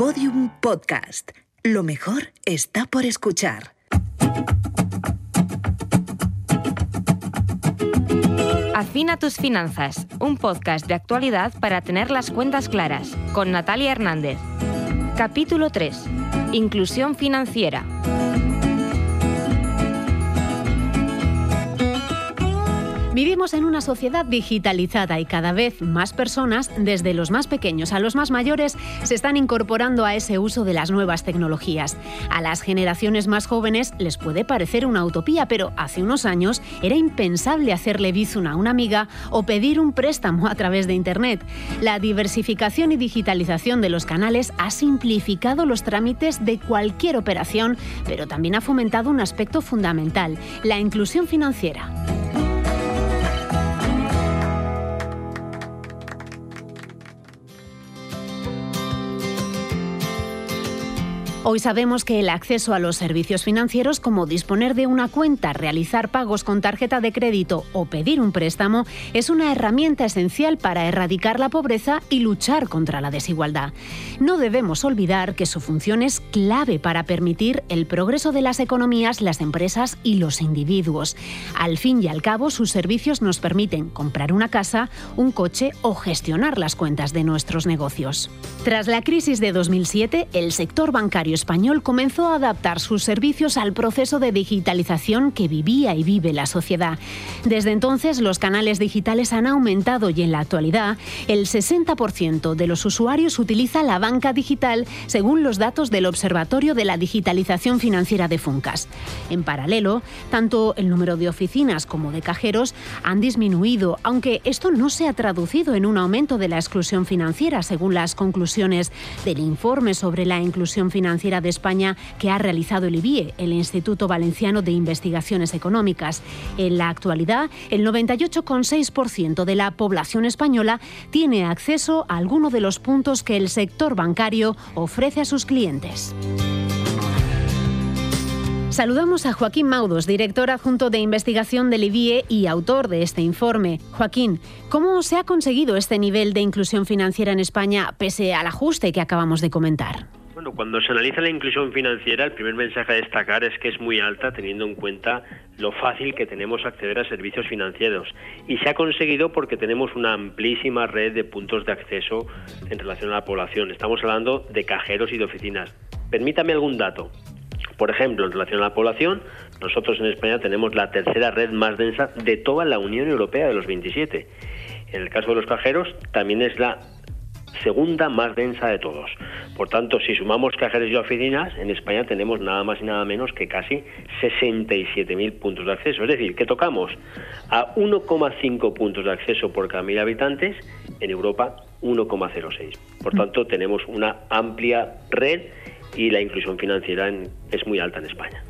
Podium Podcast. Lo mejor está por escuchar. Afina tus finanzas, un podcast de actualidad para tener las cuentas claras, con Natalia Hernández. Capítulo 3. Inclusión financiera. Vivimos en una sociedad digitalizada y cada vez más personas, desde los más pequeños a los más mayores, se están incorporando a ese uso de las nuevas tecnologías. A las generaciones más jóvenes les puede parecer una utopía, pero hace unos años era impensable hacerle bizun a una amiga o pedir un préstamo a través de Internet. La diversificación y digitalización de los canales ha simplificado los trámites de cualquier operación, pero también ha fomentado un aspecto fundamental, la inclusión financiera. Hoy sabemos que el acceso a los servicios financieros como disponer de una cuenta, realizar pagos con tarjeta de crédito o pedir un préstamo es una herramienta esencial para erradicar la pobreza y luchar contra la desigualdad. No debemos olvidar que su función es clave para permitir el progreso de las economías, las empresas y los individuos. Al fin y al cabo, sus servicios nos permiten comprar una casa, un coche o gestionar las cuentas de nuestros negocios. Tras la crisis de 2007, el sector bancario español comenzó a adaptar sus servicios al proceso de digitalización que vivía y vive la sociedad. Desde entonces, los canales digitales han aumentado y en la actualidad, el 60% de los usuarios utiliza la banca digital según los datos del Observatorio de la Digitalización Financiera de Funcas. En paralelo, tanto el número de oficinas como de cajeros han disminuido, aunque esto no se ha traducido en un aumento de la exclusión financiera, según las conclusiones del informe sobre la inclusión financiera de España que ha realizado el IBIE, el Instituto Valenciano de Investigaciones Económicas. En la actualidad, el 98,6% de la población española tiene acceso a alguno de los puntos que el sector bancario ofrece a sus clientes. Saludamos a Joaquín Maudos, director adjunto de investigación del IBIE y autor de este informe. Joaquín, ¿cómo se ha conseguido este nivel de inclusión financiera en España pese al ajuste que acabamos de comentar? Cuando se analiza la inclusión financiera, el primer mensaje a destacar es que es muy alta teniendo en cuenta lo fácil que tenemos acceder a servicios financieros. Y se ha conseguido porque tenemos una amplísima red de puntos de acceso en relación a la población. Estamos hablando de cajeros y de oficinas. Permítame algún dato. Por ejemplo, en relación a la población, nosotros en España tenemos la tercera red más densa de toda la Unión Europea de los 27. En el caso de los cajeros, también es la segunda más densa de todos. Por tanto, si sumamos cajeros y oficinas, en España tenemos nada más y nada menos que casi 67.000 puntos de acceso. Es decir, que tocamos a 1,5 puntos de acceso por cada mil habitantes, en Europa 1,06. Por tanto, tenemos una amplia red y la inclusión financiera es muy alta en España.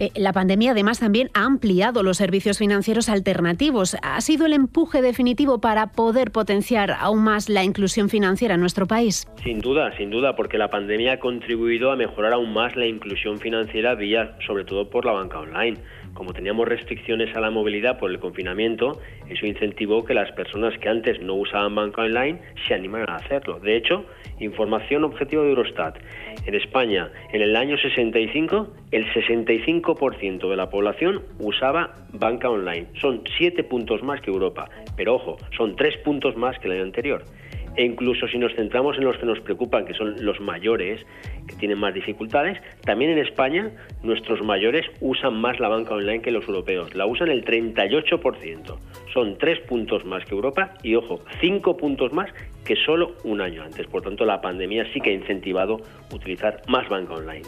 Eh, la pandemia además también ha ampliado los servicios financieros alternativos. ¿Ha sido el empuje definitivo para poder potenciar aún más la inclusión financiera en nuestro país? Sin duda, sin duda, porque la pandemia ha contribuido a mejorar aún más la inclusión financiera vía, sobre todo por la banca online como teníamos restricciones a la movilidad por el confinamiento, eso incentivó que las personas que antes no usaban banca online se animaran a hacerlo. De hecho, información objetiva de Eurostat, en España, en el año 65, el 65% de la población usaba banca online. Son 7 puntos más que Europa, pero ojo, son 3 puntos más que el año anterior. E incluso si nos centramos en los que nos preocupan, que son los mayores, que tienen más dificultades, también en España nuestros mayores usan más la banca online que los europeos. La usan el 38%. Son tres puntos más que Europa y, ojo, cinco puntos más que solo un año antes. Por tanto, la pandemia sí que ha incentivado utilizar más banca online.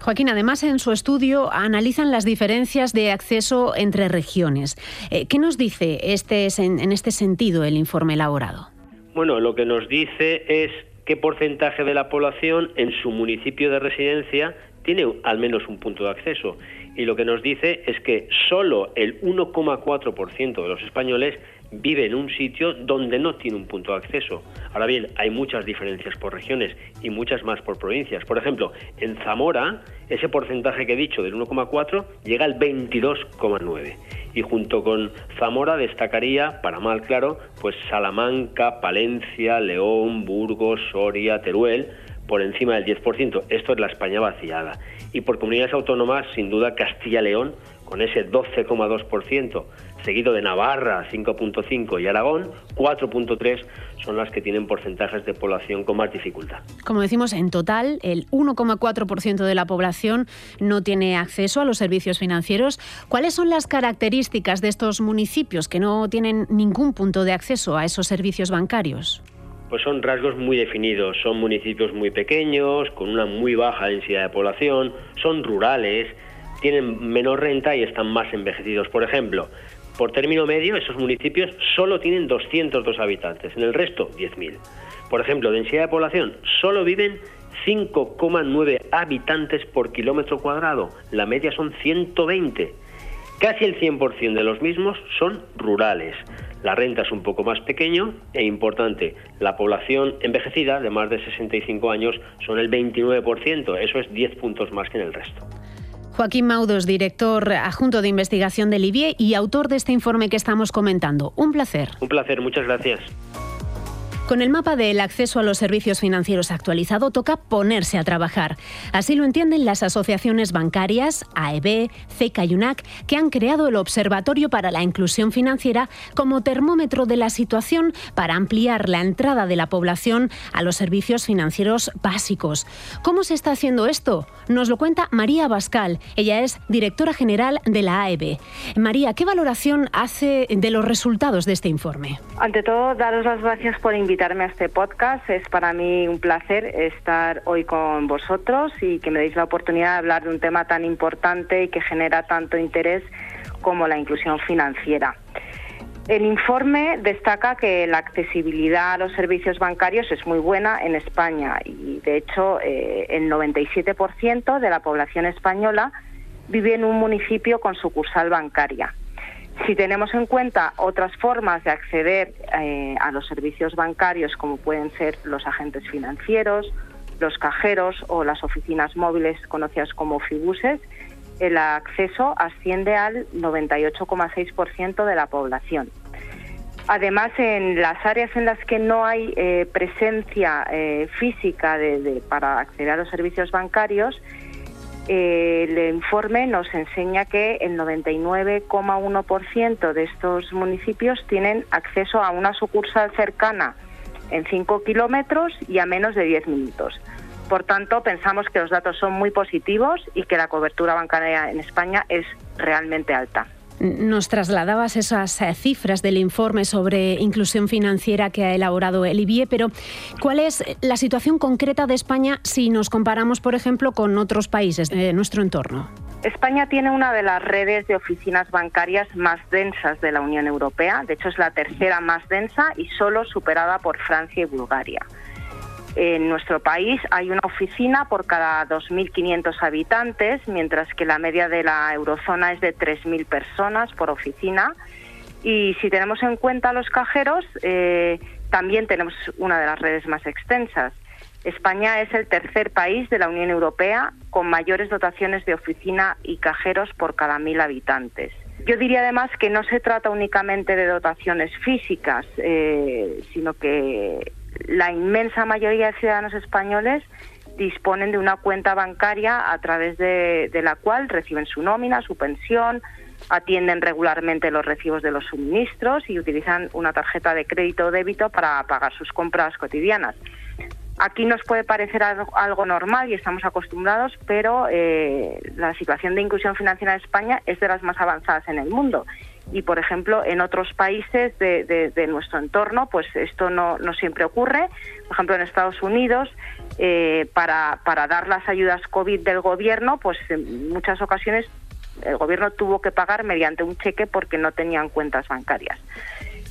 Joaquín, además en su estudio analizan las diferencias de acceso entre regiones. Eh, ¿Qué nos dice este, en este sentido el informe elaborado? Bueno, lo que nos dice es qué porcentaje de la población en su municipio de residencia tiene al menos un punto de acceso. Y lo que nos dice es que solo el 1,4% de los españoles vive en un sitio donde no tiene un punto de acceso. Ahora bien, hay muchas diferencias por regiones y muchas más por provincias. Por ejemplo, en Zamora, ese porcentaje que he dicho del 1,4 llega al 22,9 y junto con Zamora destacaría, para mal claro, pues Salamanca, Palencia, León, Burgos, Soria, Teruel, por encima del 10%. Esto es la España vaciada. Y por comunidades autónomas, sin duda, Castilla-León, con ese 12,2%, seguido de Navarra 5.5 y Aragón 4.3 son las que tienen porcentajes de población con más dificultad. Como decimos, en total el 1,4% de la población no tiene acceso a los servicios financieros. ¿Cuáles son las características de estos municipios que no tienen ningún punto de acceso a esos servicios bancarios? Pues son rasgos muy definidos, son municipios muy pequeños, con una muy baja densidad de población, son rurales, tienen menor renta y están más envejecidos. Por ejemplo, por término medio, esos municipios solo tienen 202 habitantes, en el resto 10.000. Por ejemplo, densidad de población, solo viven 5,9 habitantes por kilómetro cuadrado, la media son 120. Casi el 100% de los mismos son rurales. La renta es un poco más pequeño e importante. La población envejecida de más de 65 años son el 29%, eso es 10 puntos más que en el resto. Joaquín Maudos, director adjunto de investigación del IBIE y autor de este informe que estamos comentando. Un placer. Un placer, muchas gracias. Con el mapa del acceso a los servicios financieros actualizado toca ponerse a trabajar. Así lo entienden las asociaciones bancarias, AEB, CECA y UNAC, que han creado el Observatorio para la Inclusión Financiera como termómetro de la situación para ampliar la entrada de la población a los servicios financieros básicos. ¿Cómo se está haciendo esto? Nos lo cuenta María Bascal. Ella es directora general de la AEB. María, ¿qué valoración hace de los resultados de este informe? Ante todo, daros las gracias por invitarme invitarme a este podcast. Es para mí un placer estar hoy con vosotros y que me deis la oportunidad de hablar de un tema tan importante y que genera tanto interés como la inclusión financiera. El informe destaca que la accesibilidad a los servicios bancarios es muy buena en España y, de hecho, eh, el 97% de la población española vive en un municipio con sucursal bancaria. Si tenemos en cuenta otras formas de acceder eh, a los servicios bancarios, como pueden ser los agentes financieros, los cajeros o las oficinas móviles conocidas como fibuses, el acceso asciende al 98,6% de la población. Además, en las áreas en las que no hay eh, presencia eh, física para acceder a los servicios bancarios, el informe nos enseña que el 99,1% de estos municipios tienen acceso a una sucursal cercana en 5 kilómetros y a menos de 10 minutos. Por tanto, pensamos que los datos son muy positivos y que la cobertura bancaria en España es realmente alta. Nos trasladabas esas eh, cifras del informe sobre inclusión financiera que ha elaborado el IBIE, pero ¿cuál es la situación concreta de España si nos comparamos, por ejemplo, con otros países de nuestro entorno? España tiene una de las redes de oficinas bancarias más densas de la Unión Europea, de hecho es la tercera más densa y solo superada por Francia y Bulgaria. En nuestro país hay una oficina por cada 2.500 habitantes, mientras que la media de la eurozona es de 3.000 personas por oficina. Y si tenemos en cuenta los cajeros, eh, también tenemos una de las redes más extensas. España es el tercer país de la Unión Europea con mayores dotaciones de oficina y cajeros por cada mil habitantes. Yo diría además que no se trata únicamente de dotaciones físicas, eh, sino que la inmensa mayoría de ciudadanos españoles disponen de una cuenta bancaria a través de, la cual reciben su nómina, su pensión, atienden regularmente los recibos de los suministros y utilizan una tarjeta de crédito o débito para pagar sus compras cotidianas. Aquí nos puede parecer algo, normal y estamos acostumbrados, pero eh, la situación de inclusión financiera en España es de las más avanzadas en el mundo y por ejemplo en otros países de, nuestro entorno pues esto no, no, siempre ocurre. Por ejemplo en Estados Unidos eh, para, para dar las ayudas COVID del gobierno pues en muchas ocasiones el gobierno tuvo que pagar mediante un cheque porque no tenían cuentas bancarias.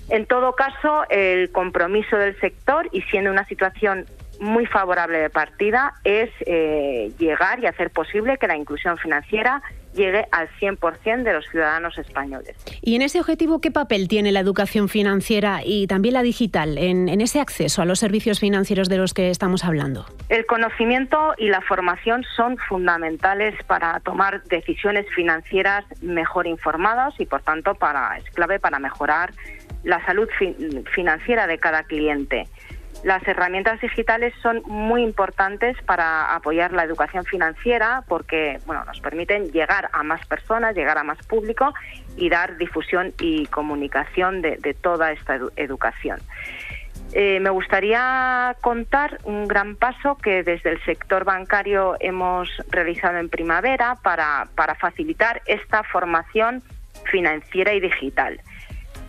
En todo caso el compromiso del sector y siendo una situación muy favorable de partida es eh, llegar y hacer posible que la inclusión financiera llegue al 100% de los ciudadanos españoles. ¿Y en ese objetivo qué papel tiene la educación financiera y también la digital en, en, ese acceso a los servicios financieros de los que estamos hablando? El conocimiento y la formación son fundamentales para tomar decisiones financieras mejor informadas y, por tanto, para, es clave para mejorar la salud financiera de cada cliente. Las herramientas digitales son muy importantes para apoyar la educación financiera porque bueno, nos permiten llegar a más personas, llegar a más público y dar difusión y comunicación de, toda esta educación. Eh, me gustaría contar un gran paso que desde el sector bancario hemos realizado en primavera para, para facilitar esta formación financiera y digital.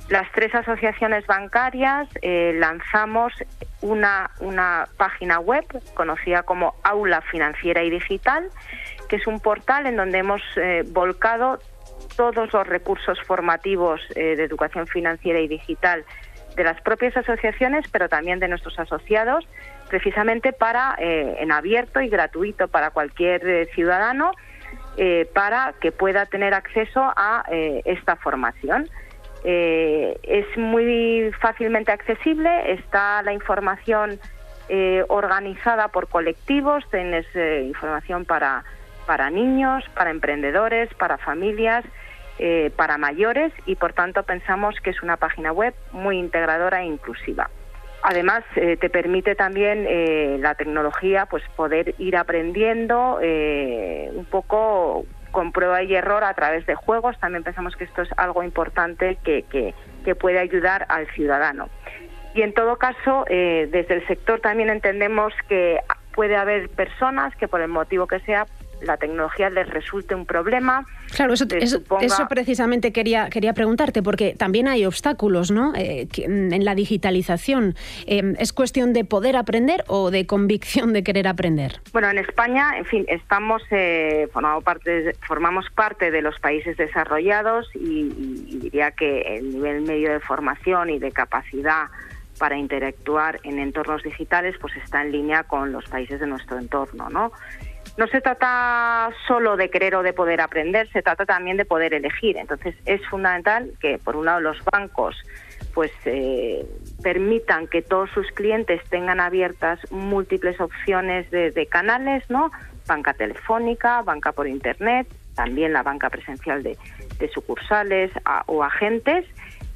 Las tres asociaciones bancarias eh, lanzamos una, una página web conocida como Aula Financiera y Digital, que es un portal en donde hemos eh, volcado todos los recursos formativos eh, de educación financiera y digital de las propias asociaciones, pero también de nuestros asociados, precisamente para en abierto y gratuito para cualquier ciudadano, para que pueda tener acceso a esta formación. Eh, es muy fácilmente accesible, está la información eh, organizada por colectivos, tienes eh, información para, para niños, para emprendedores, para familias, para mayores y por tanto pensamos que es una página web muy integradora e inclusiva. Además, te permite también la tecnología pues poder ir aprendiendo un poco con prueba y error a través de juegos. También pensamos que esto es algo importante que, que, puede ayudar al ciudadano. Y en todo caso, eh, desde el sector también entendemos que puede haber personas que por el motivo que sea la tecnología les resulte un problema. Claro, eso, eso, precisamente quería, quería preguntarte, porque también hay obstáculos ¿no? Eh, en la digitalización. Eh, ¿Es cuestión de poder aprender o de convicción de querer aprender? Bueno, en España, en fin, estamos eh, parte, formamos parte de los países desarrollados y, y diría que el nivel medio de formación y de capacidad para interactuar en entornos digitales pues está en línea con los países de nuestro entorno, ¿no? No se trata solo de querer o de poder aprender, se trata también de poder elegir. Entonces es fundamental que, por un lado, los bancos pues eh, permitan que todos sus clientes tengan abiertas múltiples opciones de, canales, ¿no? Banca telefónica, banca por internet, también la banca presencial de, sucursales o agentes.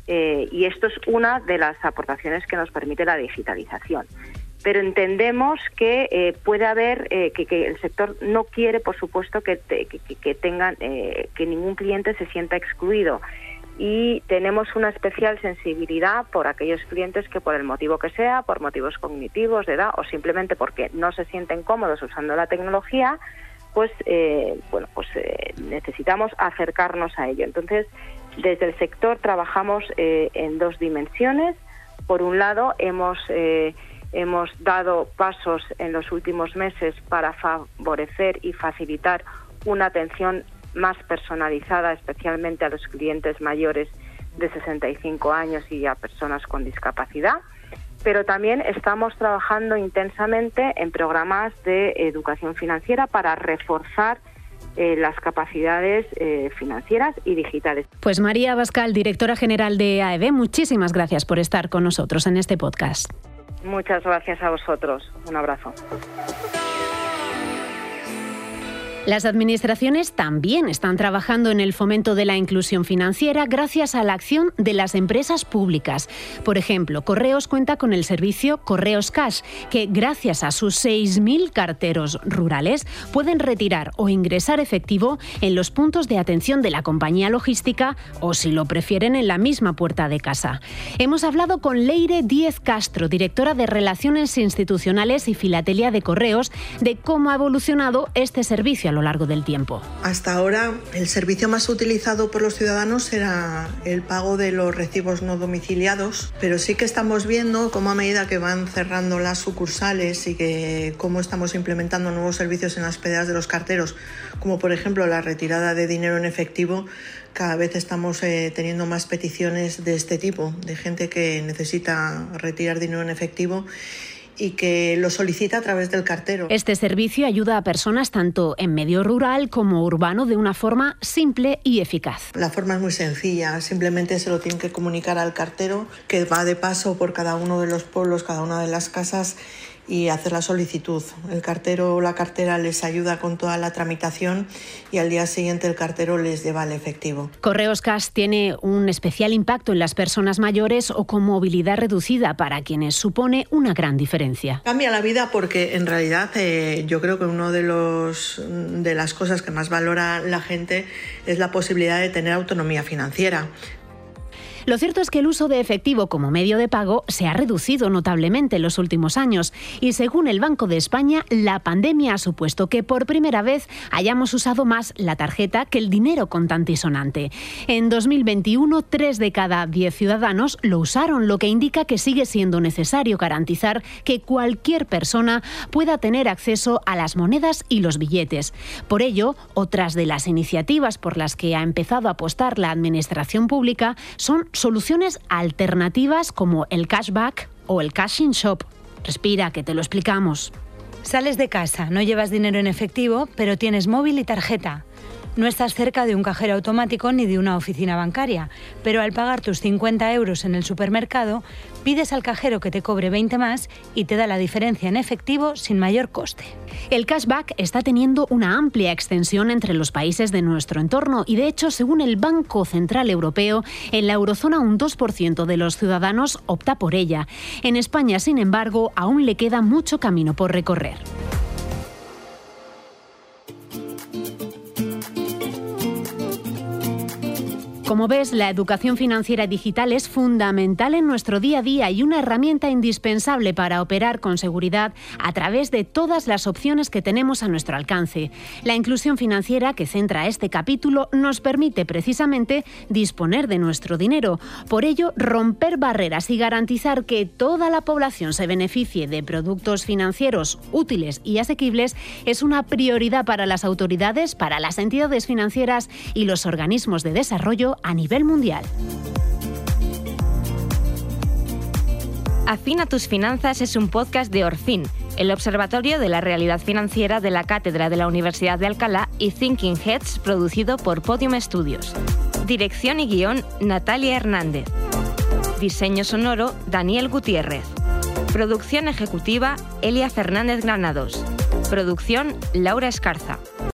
Eh, y esto es una de las aportaciones que nos permite la digitalización pero entendemos que eh, puede haber eh, que, el sector no quiere por supuesto que, que, tengan eh, que ningún cliente se sienta excluido. Y tenemos una especial sensibilidad por aquellos clientes que por el motivo que sea por motivos cognitivos de edad o simplemente porque no se sienten cómodos usando la tecnología pues bueno pues necesitamos acercarnos a ello. Entonces desde el sector trabajamos en dos dimensiones. Por un lado hemos Hemos dado pasos en los últimos meses para favorecer y facilitar una atención más personalizada, especialmente a los clientes mayores de 65 años y a personas con discapacidad. Pero también estamos trabajando intensamente en programas de educación financiera para reforzar eh, las capacidades eh, financieras y digitales. Pues María Bascal, directora general de AEB, muchísimas gracias por estar con nosotros en este podcast. Muchas gracias a vosotros. Un abrazo. Las administraciones también están trabajando en el fomento de la inclusión financiera gracias a la acción de las empresas públicas. Por ejemplo, Correos cuenta con el servicio Correos Cash, que gracias a sus 6.000 carteros rurales pueden retirar o ingresar efectivo en los puntos de atención de la compañía logística o, si lo prefieren, en la misma puerta de casa. Hemos hablado con Leire Díez Castro, directora de Relaciones Institucionales y Filatelia de Correos, de cómo ha evolucionado este servicio a lo largo del tiempo. Hasta ahora el servicio más utilizado por los ciudadanos era el pago de los recibos no domiciliados, pero sí que estamos viendo cómo a medida que van cerrando las sucursales y que cómo estamos implementando nuevos servicios en las pedas de los carteros, como por ejemplo la retirada de dinero en efectivo, cada vez estamos eh, teniendo más peticiones de este tipo, de gente que necesita retirar dinero en efectivo y que lo solicita a través del cartero. Este servicio ayuda a personas tanto en medio rural como urbano de una forma simple y eficaz. La forma es muy sencilla, simplemente se lo tienen que comunicar al cartero que va de paso por cada uno de los pueblos, cada una de las casas y hacer la solicitud. El cartero o la cartera les ayuda con toda la tramitación y al día siguiente el cartero les lleva el efectivo. Correos Cash tiene un especial impacto en las personas mayores o con movilidad reducida para quienes supone una gran diferencia. Cambia la vida porque en realidad eh, yo creo que una de, los, de las cosas que más valora la gente es la posibilidad de tener autonomía financiera. Lo cierto es que el uso de efectivo como medio de pago se ha reducido notablemente en los últimos años y según el Banco de España, la pandemia ha supuesto que por primera vez hayamos usado más la tarjeta que el dinero contante y sonante. En 2021, tres de cada diez ciudadanos lo usaron, lo que indica que sigue siendo necesario garantizar que cualquier persona pueda tener acceso a las monedas y los billetes. Por ello, otras de las iniciativas por las que ha empezado a apostar la Administración Pública son soluciones alternativas como el cashback o el cashing shop. Respira, que te lo explicamos. Sales de casa, no llevas dinero en efectivo, pero tienes móvil y tarjeta. No estás cerca de un cajero automático ni de una oficina bancaria, pero al pagar tus 50 euros en el supermercado, pides al cajero que te cobre 20 más y te da la diferencia en efectivo sin mayor coste. El cashback está teniendo una amplia extensión entre los países de nuestro entorno y de hecho, según el Banco Central Europeo, en la eurozona un 2% de los ciudadanos opta por ella. En España, sin embargo, aún le queda mucho camino por recorrer. Como ves, la educación financiera digital es fundamental en nuestro día a día y una herramienta indispensable para operar con seguridad a través de todas las opciones que tenemos a nuestro alcance. La inclusión financiera que centra este capítulo nos permite precisamente disponer de nuestro dinero. Por ello, romper barreras y garantizar que toda la población se beneficie de productos financieros útiles y asequibles es una prioridad para las autoridades, para las entidades financieras y los organismos de desarrollo a nivel mundial. Afina tus finanzas es un podcast de Orfin, el Observatorio de la Realidad Financiera de la Cátedra de la Universidad de Alcalá y Thinking Heads, producido por Podium Studios. Dirección y guion, Natalia Hernández. Diseño sonoro, Daniel Gutiérrez. Producción ejecutiva, Elia Fernández Granados. Producción, Laura Escarza.